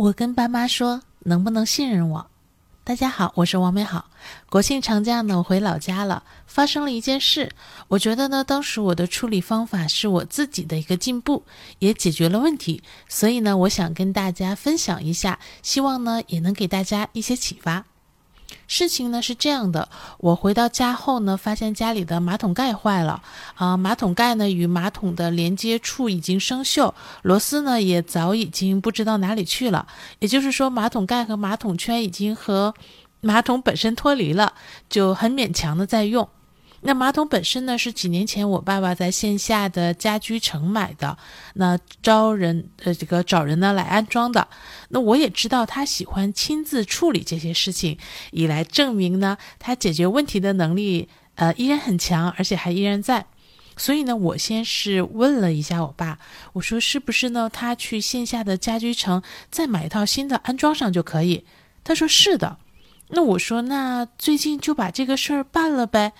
我跟爸妈说，能不能信任我？大家好，我是王美好。国庆长假呢，我回老家了，发生了一件事。我觉得呢，当时我的处理方法是我自己的一个进步，也解决了问题。所以呢，我想跟大家分享一下，希望呢也能给大家一些启发。事情呢是这样的，我回到家后呢，发现家里的马桶盖坏了啊，马桶盖呢与马桶的连接处已经生锈，螺丝呢也早已经不知道哪里去了，也就是说，马桶盖和马桶圈已经和马桶本身脱离了，就很勉强的在用。那马桶本身呢，是几年前我爸爸在线下的家居城买的，那招人呃这个找人呢来安装的。那我也知道他喜欢亲自处理这些事情，以来证明呢他解决问题的能力呃依然很强，而且还依然在。所以呢，我先是问了一下我爸，我说是不是呢他去线下的家居城再买一套新的安装上就可以？他说是的。那我说那最近就把这个事儿办了呗。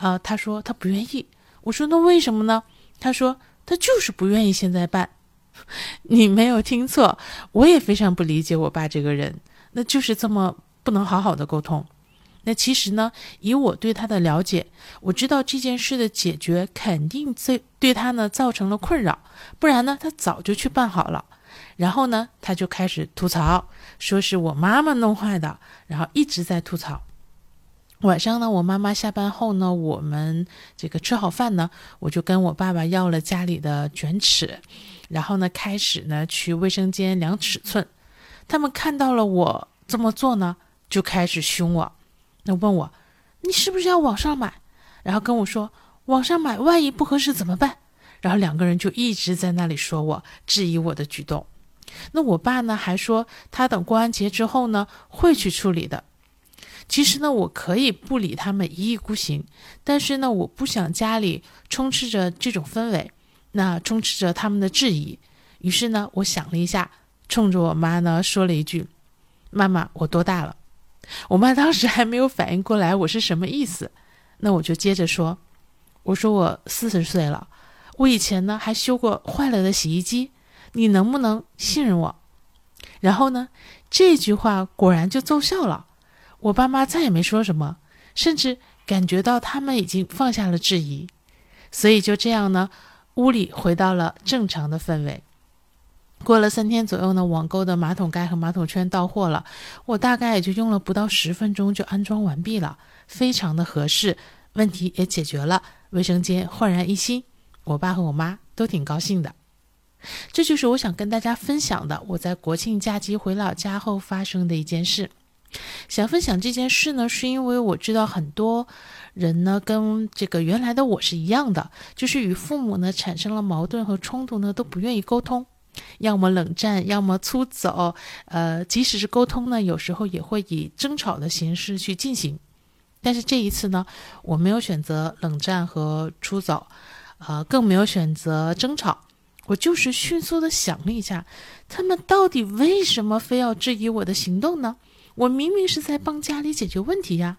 啊，他说他不愿意。我说那为什么呢？他说他就是不愿意现在办。你没有听错，我也非常不理解我爸这个人，那就是这么不能好好的沟通。那其实呢，以我对他的了解，我知道这件事的解决肯定对对他呢造成了困扰，不然呢他早就去办好了。然后呢，他就开始吐槽，说是我妈妈弄坏的，然后一直在吐槽。晚上呢，我妈妈下班后呢，我们这个吃好饭呢，我就跟我爸爸要了家里的卷尺，然后呢，开始呢去卫生间量尺寸。他们看到了我这么做呢，就开始凶我，那问我你是不是要网上买？然后跟我说网上买万一不合适怎么办？然后两个人就一直在那里说我质疑我的举动。那我爸呢还说他等过完节之后呢会去处理的。其实呢，我可以不理他们一意孤行，但是呢，我不想家里充斥着这种氛围，那充斥着他们的质疑。于是呢，我想了一下，冲着我妈呢说了一句：“妈妈，我多大了？”我妈当时还没有反应过来我是什么意思，那我就接着说：“我说我四十岁了，我以前呢还修过坏了的洗衣机，你能不能信任我？”然后呢，这句话果然就奏效了。我爸妈再也没说什么，甚至感觉到他们已经放下了质疑，所以就这样呢，屋里回到了正常的氛围。过了三天左右呢，网购的马桶盖和马桶圈到货了，我大概也就用了不到十分钟就安装完毕了，非常的合适，问题也解决了，卫生间焕然一新，我爸和我妈都挺高兴的。这就是我想跟大家分享的，我在国庆假期回老家后发生的一件事。想分享这件事呢，是因为我知道很多人呢跟这个原来的我是一样的，就是与父母呢产生了矛盾和冲突呢，都不愿意沟通，要么冷战，要么出走。呃，即使是沟通呢，有时候也会以争吵的形式去进行。但是这一次呢，我没有选择冷战和出走，呃，更没有选择争吵，我就是迅速的想了一下，他们到底为什么非要质疑我的行动呢？我明明是在帮家里解决问题呀，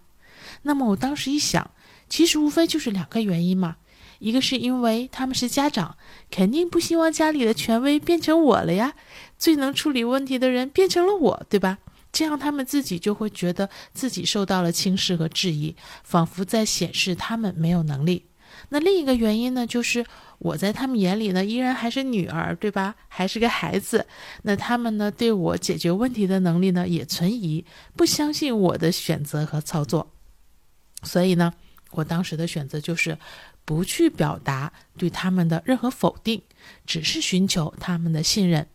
那么我当时一想，其实无非就是两个原因嘛，一个是因为他们是家长，肯定不希望家里的权威变成我了呀，最能处理问题的人变成了我，对吧？这样他们自己就会觉得自己受到了轻视和质疑，仿佛在显示他们没有能力。那另一个原因呢，就是我在他们眼里呢，依然还是女儿，对吧？还是个孩子。那他们呢，对我解决问题的能力呢，也存疑，不相信我的选择和操作。所以呢，我当时的选择就是不去表达对他们的任何否定，只是寻求他们的信任，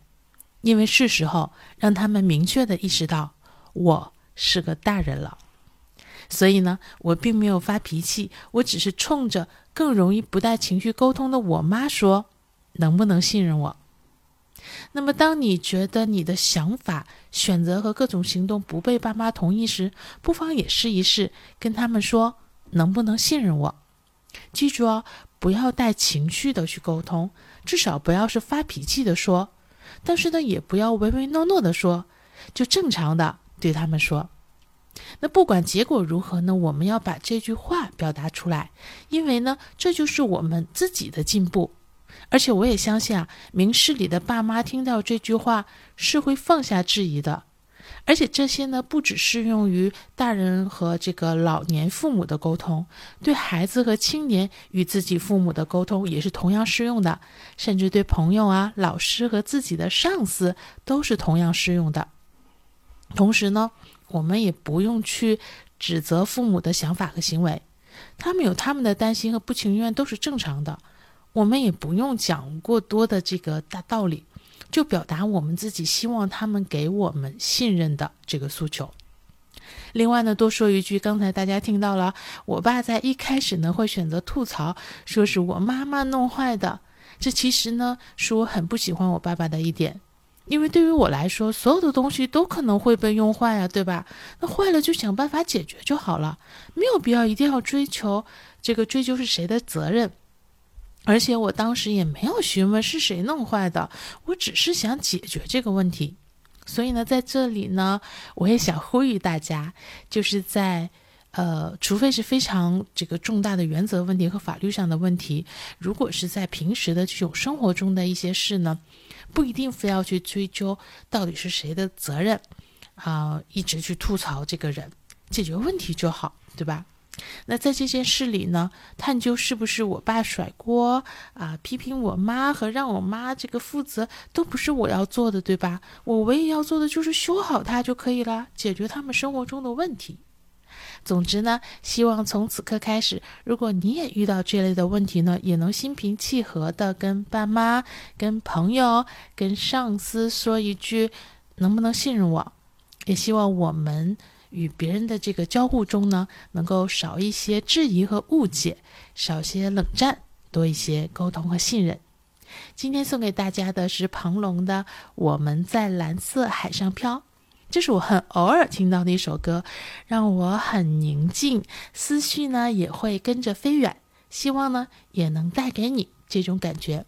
因为是时候让他们明确的意识到我是个大人了。所以呢，我并没有发脾气，我只是冲着更容易不带情绪沟通的我妈说：“能不能信任我？”那么，当你觉得你的想法、选择和各种行动不被爸妈同意时，不妨也试一试跟他们说：“能不能信任我？”记住哦，不要带情绪的去沟通，至少不要是发脾气的说，但是呢，也不要唯唯诺诺的说，就正常的对他们说。那不管结果如何呢？我们要把这句话表达出来，因为呢，这就是我们自己的进步，而且我也相信啊，明事理的爸妈听到这句话是会放下质疑的。而且这些呢，不只适用于大人和这个老年父母的沟通，对孩子和青年与自己父母的沟通也是同样适用的，甚至对朋友啊、老师和自己的上司都是同样适用的。同时呢，我们也不用去指责父母的想法和行为，他们有他们的担心和不情愿都是正常的，我们也不用讲过多的这个大道理。就表达我们自己希望他们给我们信任的这个诉求。另外呢，多说一句，刚才大家听到了，我爸在一开始呢会选择吐槽，说是我妈妈弄坏的。这其实呢是我很不喜欢我爸爸的一点，因为对于我来说，所有的东西都可能会被用坏啊，对吧？那坏了就想办法解决就好了，没有必要一定要追求这个追究是谁的责任。而且我当时也没有询问是谁弄坏的，我只是想解决这个问题。所以呢，在这里呢，我也想呼吁大家，就是在呃，除非是非常这个重大的原则问题和法律上的问题，如果是在平时的这种生活中的一些事呢，不一定非要去追究到底是谁的责任啊，一直去吐槽这个人，解决问题就好，对吧？那在这件事里呢，探究是不是我爸甩锅啊，批评我妈和让我妈这个负责，都不是我要做的，对吧？我唯一要做的就是修好它就可以了，解决他们生活中的问题。总之呢，希望从此刻开始，如果你也遇到这类的问题呢，也能心平气和的跟爸妈、跟朋友、跟上司说一句，能不能信任我？也希望我们。与别人的这个交互中呢，能够少一些质疑和误解，少些冷战，多一些沟通和信任。今天送给大家的是庞龙的《我们在蓝色海上漂》，这是我很偶尔听到的一首歌，让我很宁静，思绪呢也会跟着飞远。希望呢也能带给你这种感觉。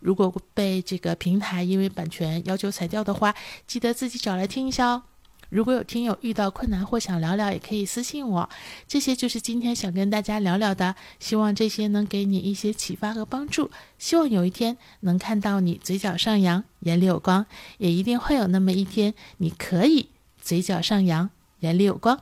如果被这个平台因为版权要求裁掉的话，记得自己找来听一下哦。如果有听友遇到困难或想聊聊，也可以私信我。这些就是今天想跟大家聊聊的，希望这些能给你一些启发和帮助。希望有一天能看到你嘴角上扬，眼里有光，也一定会有那么一天，你可以嘴角上扬，眼里有光。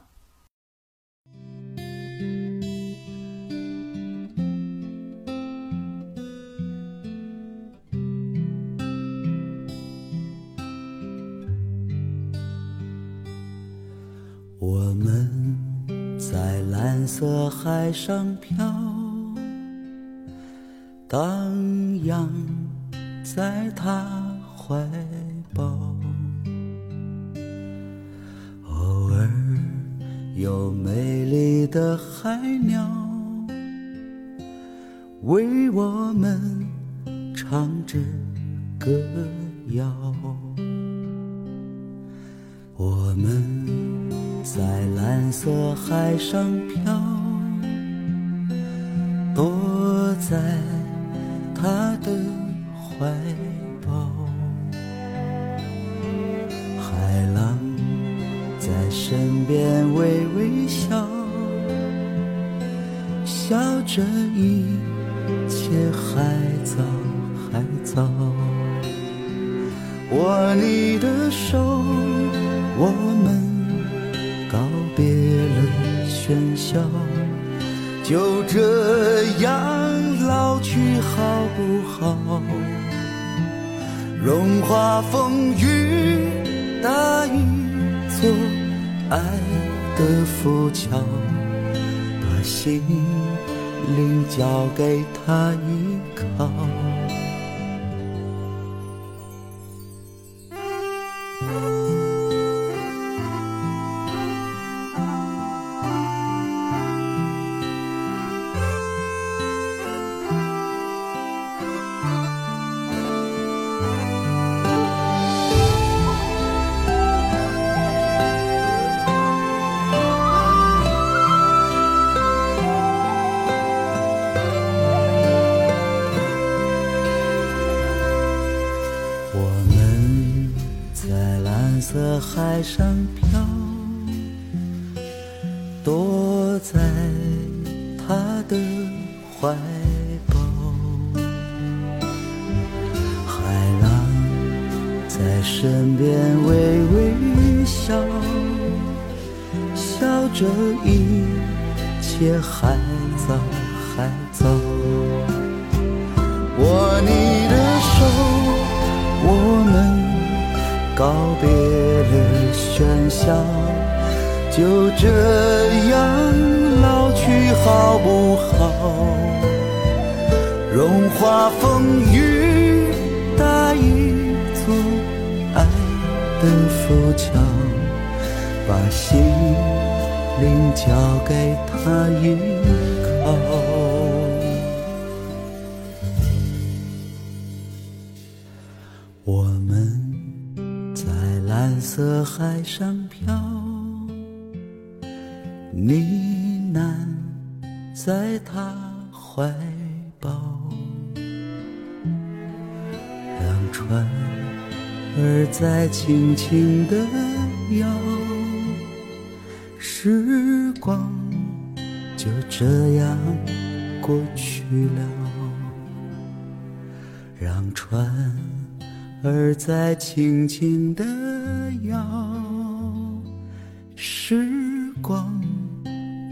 我们在蓝色海上飘，荡漾在他怀抱。偶尔有美丽的海鸟为我们唱着歌谣，我们。在蓝色海上漂，躲在他的怀抱。海浪在身边微微笑，笑着一切还早喧嚣，就这样老去好不好？融化风雨，大雨做爱的浮桥，把心灵交给他一海上漂躲在他的怀抱，海浪在身边微微笑，笑着一切。还早，还早，握你的手，我们。告别了喧嚣，就这样老去好不好？融化风雨，搭一座爱的浮桥，把心灵交给他依靠。蓝色海上漂，呢喃在他怀抱，让船儿在轻轻地摇，时光就这样过去了，让船。儿在轻轻地摇，时光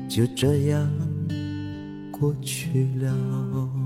就这样过去了。